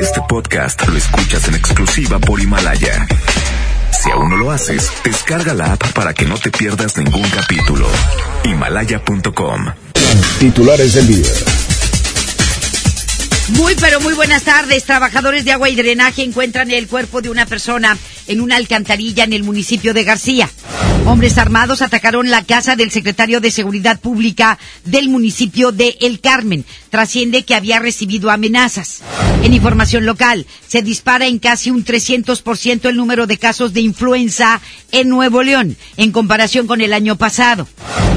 Este podcast lo escuchas en exclusiva por Himalaya. Si aún no lo haces, descarga la app para que no te pierdas ningún capítulo. Himalaya.com. Titulares del día. Muy pero muy buenas tardes. Trabajadores de agua y drenaje encuentran el cuerpo de una persona en una alcantarilla en el municipio de García. Hombres armados atacaron la casa del secretario de Seguridad Pública del municipio de El Carmen. Trasciende que había recibido amenazas. En información local, se dispara en casi un 300% el número de casos de influenza en Nuevo León, en comparación con el año pasado.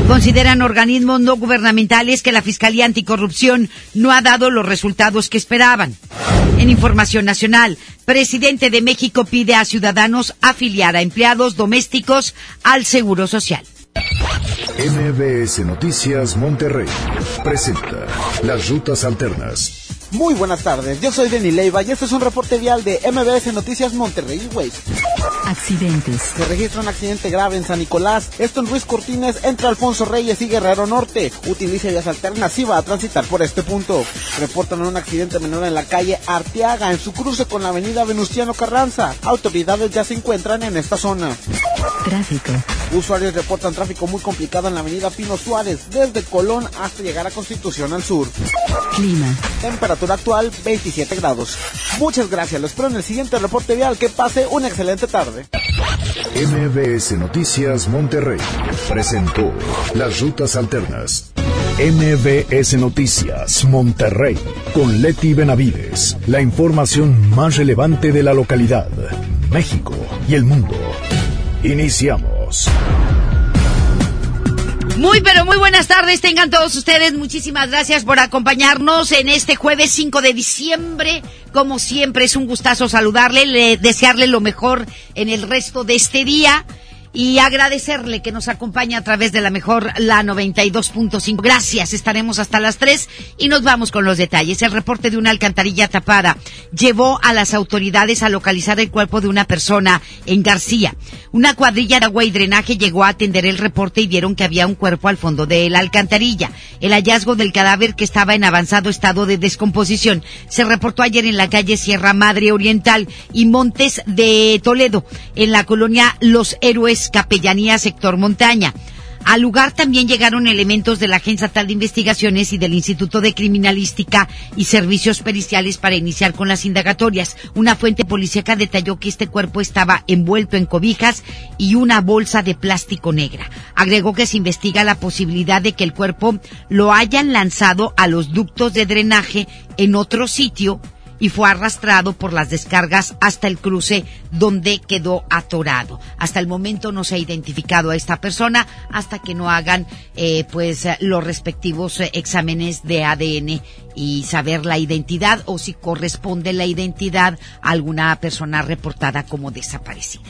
Consideran organismos no gubernamentales que la Fiscalía Anticorrupción no ha dado los resultados que esperaban. En información nacional, presidente de México pide a ciudadanos afiliar a empleados domésticos al Seguro Social. MBS Noticias Monterrey presenta las rutas alternas. Muy buenas tardes, yo soy Denny Leiva y este es un reporte vial de MBS Noticias Monterrey. Accidentes. Se registra un accidente grave en San Nicolás, esto en Ruiz Cortines, entre Alfonso Reyes y Guerrero Norte. Utilice vías alternativas a transitar por este punto. Reportan un accidente menor en la calle Arteaga, en su cruce con la avenida Venustiano Carranza. Autoridades ya se encuentran en esta zona. Tráfico. Usuarios reportan tráfico muy complicado en la avenida Pino Suárez, desde Colón hasta llegar a Constitución al sur. Clima. Temperatura actual 27 grados. Muchas gracias, lo espero en el siguiente reporte vial. Que pase una excelente tarde. MBS Noticias Monterrey presentó las rutas alternas. MBS Noticias Monterrey con Leti Benavides. La información más relevante de la localidad, México y el mundo. Iniciamos. Muy pero muy buenas tardes tengan todos ustedes. Muchísimas gracias por acompañarnos en este jueves 5 de diciembre. Como siempre es un gustazo saludarle, le, desearle lo mejor en el resto de este día y agradecerle que nos acompañe a través de la mejor, la 92.5. Gracias, estaremos hasta las 3 y nos vamos con los detalles. El reporte de una alcantarilla tapada llevó a las autoridades a localizar el cuerpo de una persona en García. Una cuadrilla de agua y drenaje llegó a atender el reporte y vieron que había un cuerpo al fondo de la alcantarilla. El hallazgo del cadáver que estaba en avanzado estado de descomposición se reportó ayer en la calle Sierra Madre Oriental y Montes de Toledo, en la colonia Los Héroes Capellanía, sector montaña. Al lugar también llegaron elementos de la Agencia Estatal de Investigaciones y del Instituto de Criminalística y Servicios Periciales para iniciar con las indagatorias. Una fuente policíaca detalló que este cuerpo estaba envuelto en cobijas y una bolsa de plástico negra. Agregó que se investiga la posibilidad de que el cuerpo lo hayan lanzado a los ductos de drenaje en otro sitio y fue arrastrado por las descargas hasta el cruce donde quedó atorado. Hasta el momento no se ha identificado a esta persona hasta que no hagan eh, pues los respectivos eh, exámenes de ADN y saber la identidad o si corresponde la identidad a alguna persona reportada como desaparecida.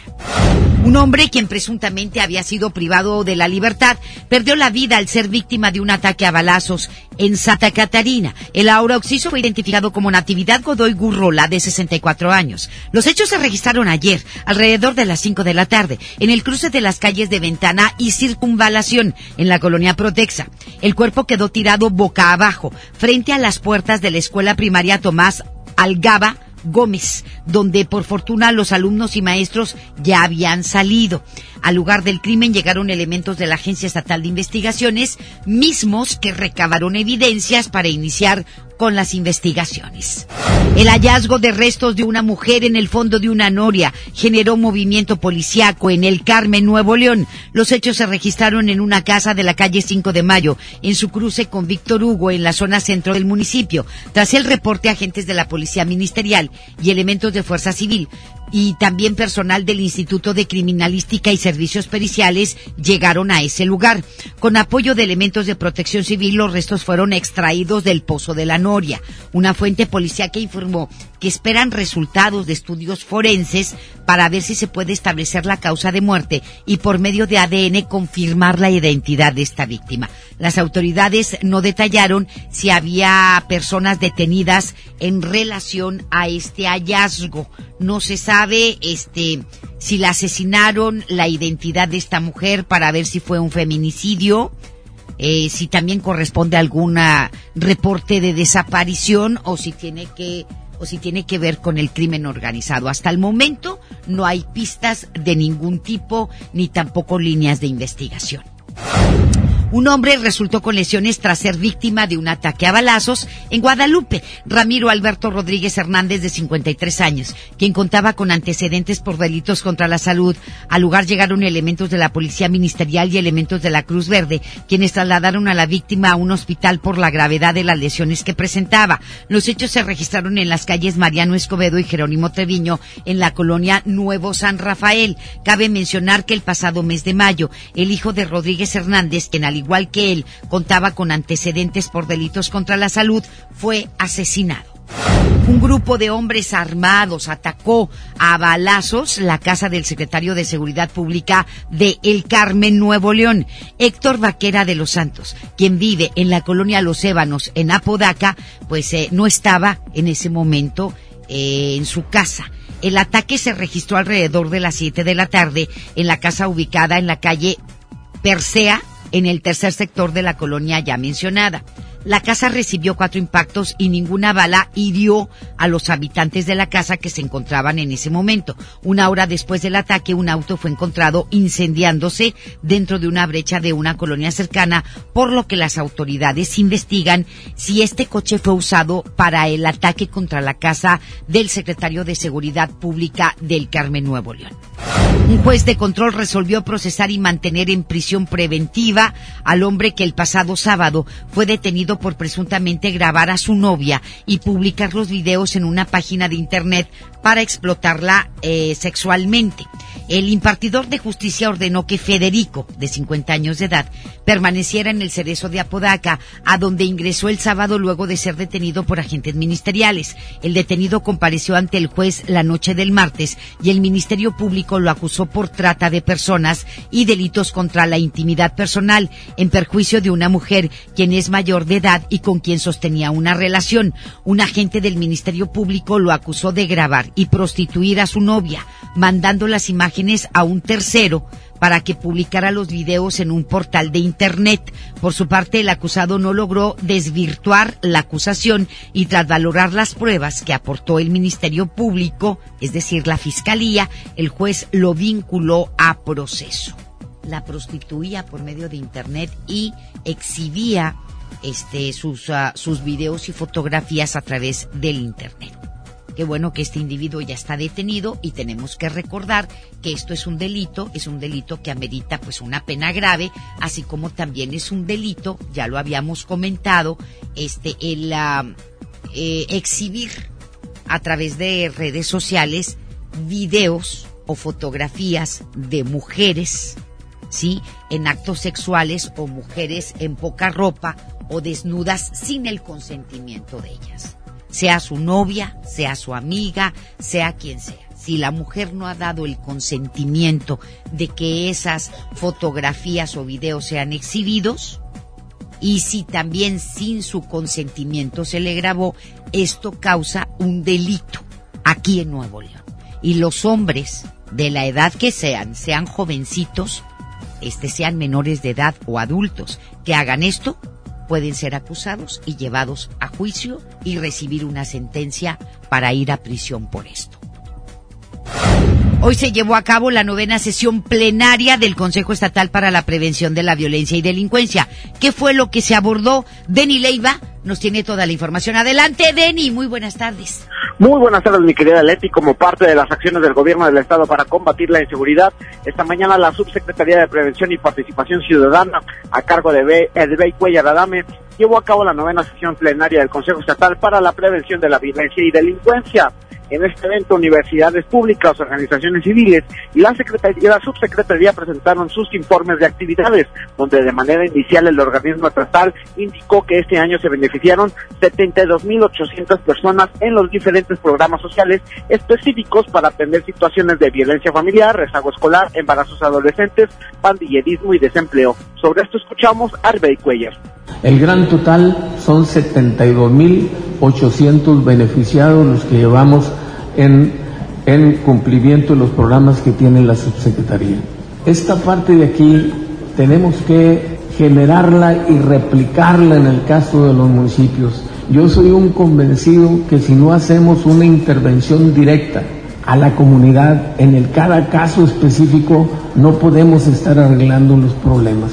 Un hombre quien presuntamente había sido privado de la libertad perdió la vida al ser víctima de un ataque a balazos en Santa Catarina. El aura oxiso fue identificado como Natividad Godoy Gurrola de 64 años. Los hechos se registraron ayer, alrededor de las 5 de la tarde, en el cruce de las calles de Ventana y Circunvalación, en la colonia Protexa. El cuerpo quedó tirado boca abajo, frente a las puertas de la escuela primaria Tomás Algaba Gómez, donde por fortuna los alumnos y maestros ya habían salido. Al lugar del crimen llegaron elementos de la Agencia Estatal de Investigaciones, mismos que recabaron evidencias para iniciar con las investigaciones. El hallazgo de restos de una mujer en el fondo de una noria generó movimiento policiaco en el Carmen, Nuevo León. Los hechos se registraron en una casa de la calle 5 de Mayo, en su cruce con Víctor Hugo, en la zona centro del municipio. Tras el reporte, agentes de la Policía Ministerial y elementos de Fuerza Civil y también personal del Instituto de Criminalística y Servicios Periciales llegaron a ese lugar. Con apoyo de elementos de protección civil, los restos fueron extraídos del pozo de la Noria. Una fuente policial que informó que esperan resultados de estudios forenses para ver si se puede establecer la causa de muerte y por medio de ADN confirmar la identidad de esta víctima. Las autoridades no detallaron si había personas detenidas en relación a este hallazgo. No se sabe este si la asesinaron, la identidad de esta mujer para ver si fue un feminicidio. Eh, si también corresponde a algún reporte de desaparición o si tiene que o si tiene que ver con el crimen organizado. Hasta el momento no hay pistas de ningún tipo ni tampoco líneas de investigación. Un hombre resultó con lesiones tras ser víctima de un ataque a balazos en Guadalupe. Ramiro Alberto Rodríguez Hernández, de 53 años, quien contaba con antecedentes por delitos contra la salud. Al lugar llegaron elementos de la Policía Ministerial y elementos de la Cruz Verde, quienes trasladaron a la víctima a un hospital por la gravedad de las lesiones que presentaba. Los hechos se registraron en las calles Mariano Escobedo y Jerónimo Treviño, en la colonia Nuevo San Rafael. Cabe mencionar que el pasado mes de mayo, el hijo de Rodríguez Hernández, quien al igual que él contaba con antecedentes por delitos contra la salud, fue asesinado. Un grupo de hombres armados atacó a balazos la casa del secretario de Seguridad Pública de El Carmen, Nuevo León, Héctor Vaquera de los Santos, quien vive en la colonia Los Ébanos, en Apodaca, pues eh, no estaba en ese momento eh, en su casa. El ataque se registró alrededor de las 7 de la tarde en la casa ubicada en la calle Persea, en el tercer sector de la colonia ya mencionada. La casa recibió cuatro impactos y ninguna bala hirió a los habitantes de la casa que se encontraban en ese momento. Una hora después del ataque, un auto fue encontrado incendiándose dentro de una brecha de una colonia cercana, por lo que las autoridades investigan si este coche fue usado para el ataque contra la casa del secretario de Seguridad Pública del Carmen Nuevo León. Un juez de control resolvió procesar y mantener en prisión preventiva al hombre que el pasado sábado fue detenido por presuntamente grabar a su novia y publicar los videos en una página de internet para explotarla eh, sexualmente. El impartidor de justicia ordenó que Federico, de 50 años de edad, permaneciera en el cerezo de Apodaca, a donde ingresó el sábado luego de ser detenido por agentes ministeriales. El detenido compareció ante el juez la noche del martes y el Ministerio Público lo acusó por trata de personas y delitos contra la intimidad personal en perjuicio de una mujer quien es mayor de y con quien sostenía una relación. Un agente del Ministerio Público lo acusó de grabar y prostituir a su novia, mandando las imágenes a un tercero para que publicara los videos en un portal de Internet. Por su parte, el acusado no logró desvirtuar la acusación y tras valorar las pruebas que aportó el Ministerio Público, es decir, la Fiscalía, el juez lo vinculó a proceso. La prostituía por medio de Internet y exhibía este, sus, uh, sus videos y fotografías a través del Internet. Qué bueno que este individuo ya está detenido y tenemos que recordar que esto es un delito, es un delito que amerita pues una pena grave, así como también es un delito, ya lo habíamos comentado, este el eh, exhibir a través de redes sociales videos o fotografías de mujeres, ¿sí? En actos sexuales o mujeres en poca ropa o desnudas sin el consentimiento de ellas sea su novia, sea su amiga, sea quien sea. Si la mujer no ha dado el consentimiento de que esas fotografías o videos sean exhibidos, y si también sin su consentimiento se le grabó, esto causa un delito aquí en Nuevo León. Y los hombres, de la edad que sean, sean jovencitos, este sean menores de edad o adultos, que hagan esto, pueden ser acusados y llevados a juicio y recibir una sentencia para ir a prisión por esto. Hoy se llevó a cabo la novena sesión plenaria del Consejo Estatal para la Prevención de la Violencia y Delincuencia. ¿Qué fue lo que se abordó? Deni Leiva nos tiene toda la información. Adelante, Deni, muy buenas tardes. Muy buenas tardes, mi querida Leti. Como parte de las acciones del gobierno del Estado para combatir la inseguridad, esta mañana la Subsecretaría de Prevención y Participación Ciudadana, a cargo de Edbey Cuellar Adame, llevó a cabo la novena sesión plenaria del Consejo Estatal para la Prevención de la Violencia y Delincuencia. En este evento, universidades públicas, organizaciones civiles y la, Secretaría, la subsecretaría presentaron sus informes de actividades, donde de manera inicial el organismo estatal indicó que este año se beneficiaron 72.800 personas en los diferentes programas sociales específicos para atender situaciones de violencia familiar, rezago escolar, embarazos adolescentes, pandillerismo y desempleo. Sobre esto escuchamos a Arbey Cuellar. El gran total son 72.800 beneficiados los que llevamos en, en cumplimiento de los programas que tiene la subsecretaría. Esta parte de aquí tenemos que generarla y replicarla en el caso de los municipios. Yo soy un convencido que si no hacemos una intervención directa a la comunidad en el cada caso específico, no podemos estar arreglando los problemas.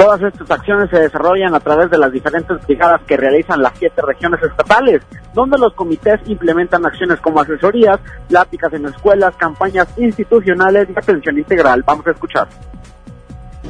Todas estas acciones se desarrollan a través de las diferentes brigadas que realizan las siete regiones estatales, donde los comités implementan acciones como asesorías, pláticas en escuelas, campañas institucionales y atención integral. Vamos a escuchar.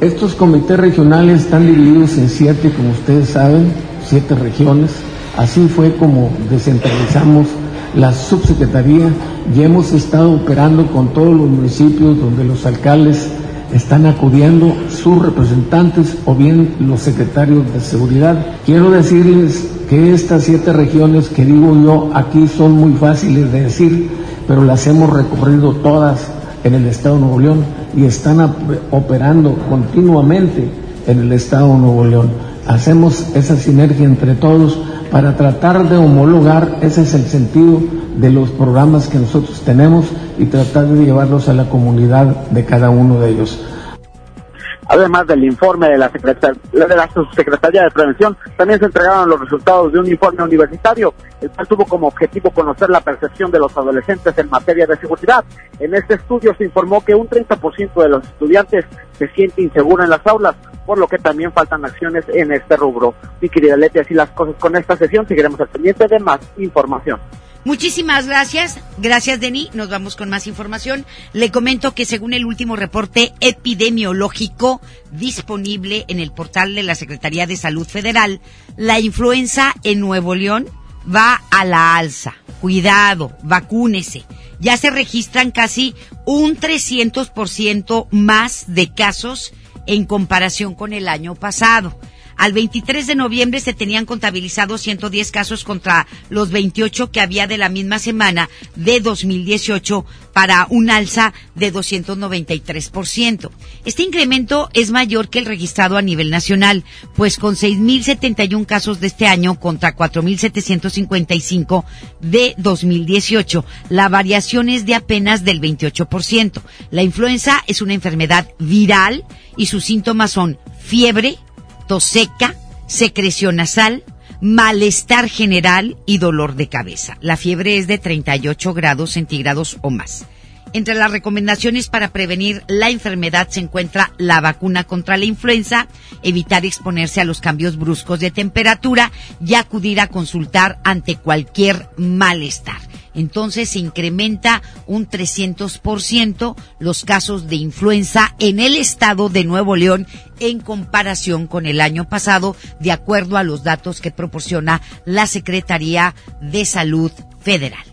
Estos comités regionales están divididos en siete, como ustedes saben, siete regiones. Así fue como descentralizamos la subsecretaría y hemos estado operando con todos los municipios donde los alcaldes están acudiendo sus representantes o bien los secretarios de seguridad. Quiero decirles que estas siete regiones que digo yo aquí son muy fáciles de decir, pero las hemos recorrido todas en el Estado de Nuevo León y están operando continuamente en el Estado de Nuevo León. Hacemos esa sinergia entre todos para tratar de homologar, ese es el sentido de los programas que nosotros tenemos y tratar de llevarlos a la comunidad de cada uno de ellos. Además del informe de la, de la Subsecretaría de Prevención, también se entregaron los resultados de un informe universitario, el cual tuvo como objetivo conocer la percepción de los adolescentes en materia de seguridad. En este estudio se informó que un 30% de los estudiantes se siente inseguro en las aulas, por lo que también faltan acciones en este rubro. Mi querida Leti, así las cosas con esta sesión, seguiremos al pendiente de más información. Muchísimas gracias. Gracias, Deni. Nos vamos con más información. Le comento que según el último reporte epidemiológico disponible en el portal de la Secretaría de Salud Federal, la influenza en Nuevo León va a la alza. Cuidado, vacúnese. Ya se registran casi un 300% más de casos en comparación con el año pasado. Al 23 de noviembre se tenían contabilizados 110 casos contra los 28 que había de la misma semana de 2018 para un alza de 293%. Este incremento es mayor que el registrado a nivel nacional, pues con 6.071 casos de este año contra 4.755 de 2018, la variación es de apenas del 28%. La influenza es una enfermedad viral y sus síntomas son fiebre, seca, secreción nasal, malestar general y dolor de cabeza. La fiebre es de 38 grados centígrados o más. Entre las recomendaciones para prevenir la enfermedad se encuentra la vacuna contra la influenza, evitar exponerse a los cambios bruscos de temperatura y acudir a consultar ante cualquier malestar entonces se incrementa un 300% los casos de influenza en el estado de Nuevo León en comparación con el año pasado, de acuerdo a los datos que proporciona la Secretaría de Salud Federal.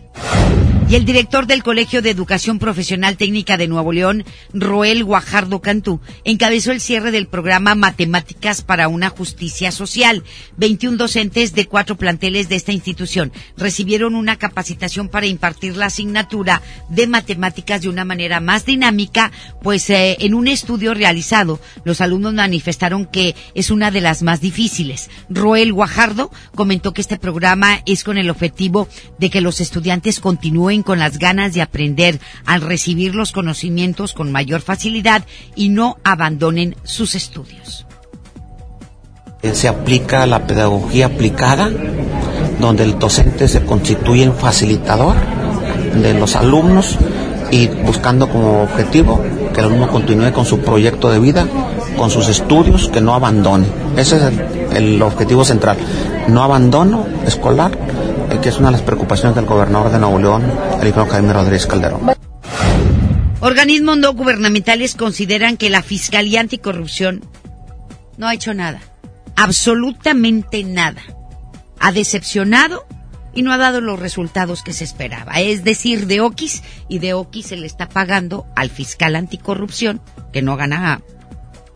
Y el director del Colegio de Educación Profesional Técnica de Nuevo León, Roel Guajardo Cantú, encabezó el cierre del programa Matemáticas para una Justicia Social. 21 docentes de cuatro planteles de esta institución recibieron una capacitación para impartir la asignatura de matemáticas de una manera más dinámica, pues eh, en un estudio realizado, los alumnos manifestaron que es una de las más difíciles. Roel Guajardo comentó que este programa es con el objetivo de que los estudiantes continúen con las ganas de aprender al recibir los conocimientos con mayor facilidad y no abandonen sus estudios. Se aplica la pedagogía aplicada, donde el docente se constituye en facilitador de los alumnos y buscando como objetivo que el alumno continúe con su proyecto de vida, con sus estudios, que no abandone. Ese es el objetivo central. No abandono escolar, que es una de las preocupaciones del gobernador de Nuevo León, el ingeniero Jaime Rodríguez Calderón. Organismos no gubernamentales consideran que la Fiscalía Anticorrupción no ha hecho nada, absolutamente nada. Ha decepcionado y no ha dado los resultados que se esperaba. Es decir, de Oquis y de Oquis se le está pagando al fiscal anticorrupción, que no gana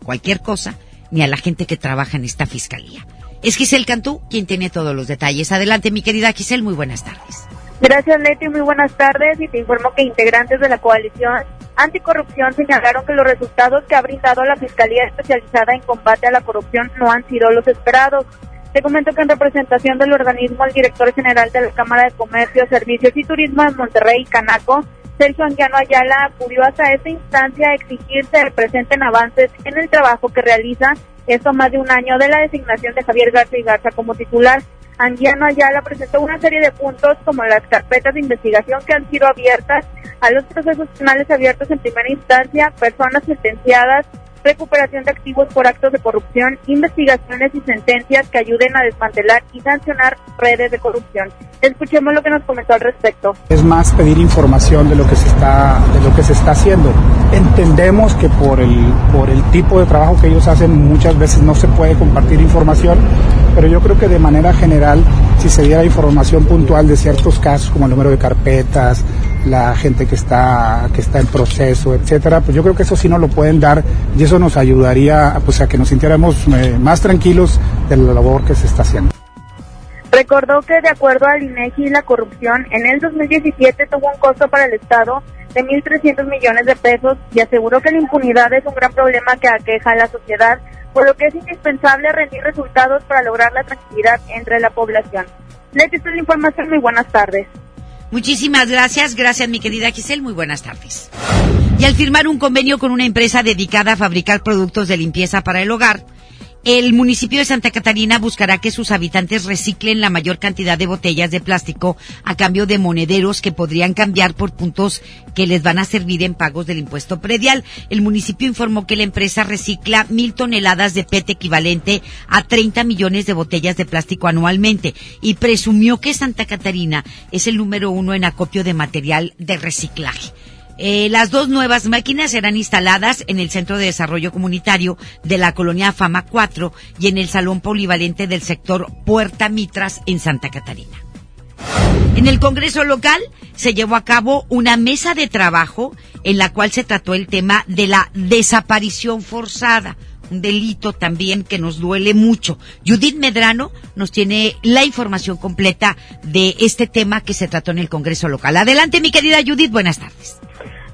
cualquier cosa, ni a la gente que trabaja en esta fiscalía. Es Giselle Cantú quien tiene todos los detalles. Adelante, mi querida Giselle, muy buenas tardes. Gracias, Leti, muy buenas tardes. Y te informo que integrantes de la coalición anticorrupción señalaron que los resultados que ha brindado la Fiscalía Especializada en Combate a la Corrupción no han sido los esperados. Te comento que en representación del organismo, el director general de la Cámara de Comercio, Servicios y Turismo de Monterrey, Canaco, Sergio Anguiano Ayala acudió hasta esta instancia a exigir se presenten avances en el trabajo que realiza Esto más de un año de la designación de Javier Garza y Garza como titular. Andiano Ayala presentó una serie de puntos como las carpetas de investigación que han sido abiertas a los procesos penales abiertos en primera instancia, personas sentenciadas, recuperación de activos por actos de corrupción, investigaciones y sentencias que ayuden a desmantelar y sancionar redes de corrupción. Escuchemos lo que nos comentó al respecto. Es más pedir información de lo que se está de lo que se está haciendo. Entendemos que por el por el tipo de trabajo que ellos hacen muchas veces no se puede compartir información, pero yo creo que de manera general si se diera información puntual de ciertos casos como el número de carpetas, la gente que está que está en proceso, etcétera, pues yo creo que eso sí nos lo pueden dar y eso nos ayudaría pues a que nos sintiéramos eh, más tranquilos de la labor que se está haciendo. Recordó que de acuerdo al INEGI la corrupción en el 2017 tuvo un costo para el Estado de 1.300 millones de pesos y aseguró que la impunidad es un gran problema que aqueja a la sociedad, por lo que es indispensable rendir resultados para lograr la tranquilidad entre la población. Leti, esta es la información. Muy buenas tardes. Muchísimas gracias. Gracias, mi querida Giselle. Muy buenas tardes. Y al firmar un convenio con una empresa dedicada a fabricar productos de limpieza para el hogar, el municipio de Santa Catarina buscará que sus habitantes reciclen la mayor cantidad de botellas de plástico a cambio de monederos que podrían cambiar por puntos que les van a servir en pagos del impuesto predial. El municipio informó que la empresa recicla mil toneladas de PET equivalente a 30 millones de botellas de plástico anualmente y presumió que Santa Catarina es el número uno en acopio de material de reciclaje. Eh, las dos nuevas máquinas serán instaladas en el Centro de Desarrollo Comunitario de la Colonia Fama 4 y en el Salón Polivalente del sector Puerta Mitras en Santa Catarina. En el Congreso local se llevó a cabo una mesa de trabajo en la cual se trató el tema de la desaparición forzada, un delito también que nos duele mucho. Judith Medrano nos tiene la información completa de este tema que se trató en el Congreso local. Adelante, mi querida Judith, buenas tardes.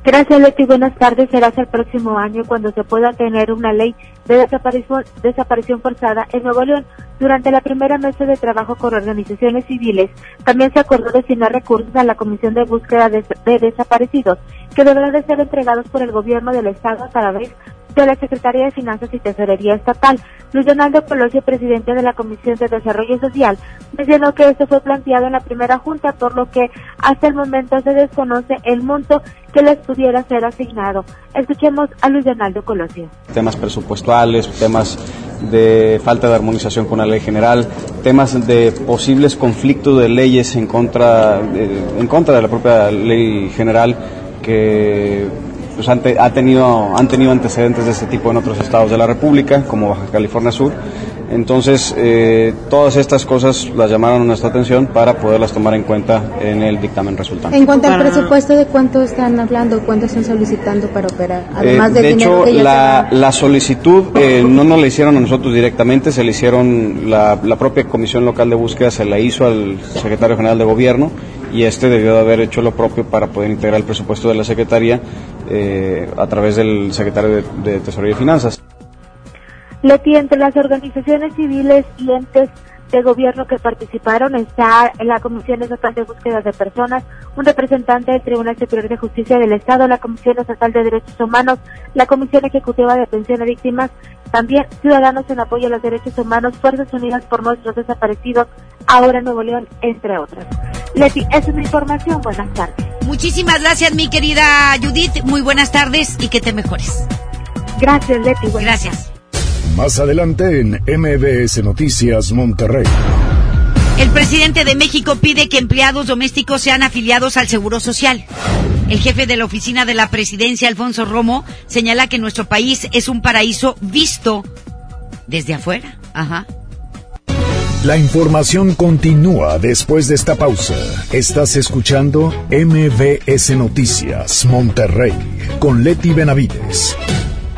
Gracias, Leti. Buenas tardes. Será hasta el próximo año cuando se pueda tener una ley de desaparición, forzada en Nuevo León. Durante la primera mesa de trabajo con organizaciones civiles, también se acordó destinar recursos a la Comisión de Búsqueda de, de Desaparecidos, que deberán de ser entregados por el gobierno del Estado a través de la Secretaría de Finanzas y Tesorería Estatal. Luis Donaldo Colosio, presidente de la Comisión de Desarrollo Social, mencionó que esto fue planteado en la primera junta, por lo que hasta el momento se desconoce el monto que les pudiera ser asignado. Escuchemos a Luis Donaldo Colosio. Temas presupuestales, temas de falta de armonización con la ley general, temas de posibles conflictos de leyes en contra, en contra de la propia ley general que pues han, te, ha tenido, han tenido antecedentes de este tipo en otros estados de la República, como Baja California Sur. Entonces, eh, todas estas cosas las llamaron nuestra atención para poderlas tomar en cuenta en el dictamen resultante. En cuanto al presupuesto, ¿de cuánto están hablando? ¿Cuánto están solicitando para operar? Además eh, de hecho, la, la, solicitud eh, no nos la hicieron a nosotros directamente, se le hicieron, la, la propia Comisión Local de Búsqueda se la hizo al Secretario General de Gobierno y este debió de haber hecho lo propio para poder integrar el presupuesto de la Secretaría eh, a través del Secretario de, de y Finanzas. Leti, entre las organizaciones civiles y entes de gobierno que participaron está en la Comisión Estatal de Búsqueda de Personas, un representante del Tribunal Superior de Justicia del Estado, la Comisión Estatal de Derechos Humanos, la Comisión Ejecutiva de Atención a Víctimas, también Ciudadanos en Apoyo a los Derechos Humanos, Fuerzas Unidas por Nuestros Desaparecidos, ahora Nuevo León, entre otros. Leti, esa es mi información. Buenas tardes. Muchísimas gracias, mi querida Judith. Muy buenas tardes y que te mejores. Gracias, Leti. Gracias. Más adelante en MBS Noticias Monterrey. El presidente de México pide que empleados domésticos sean afiliados al Seguro Social. El jefe de la oficina de la presidencia, Alfonso Romo, señala que nuestro país es un paraíso visto desde afuera. Ajá. La información continúa después de esta pausa. Estás escuchando MBS Noticias Monterrey con Leti Benavides.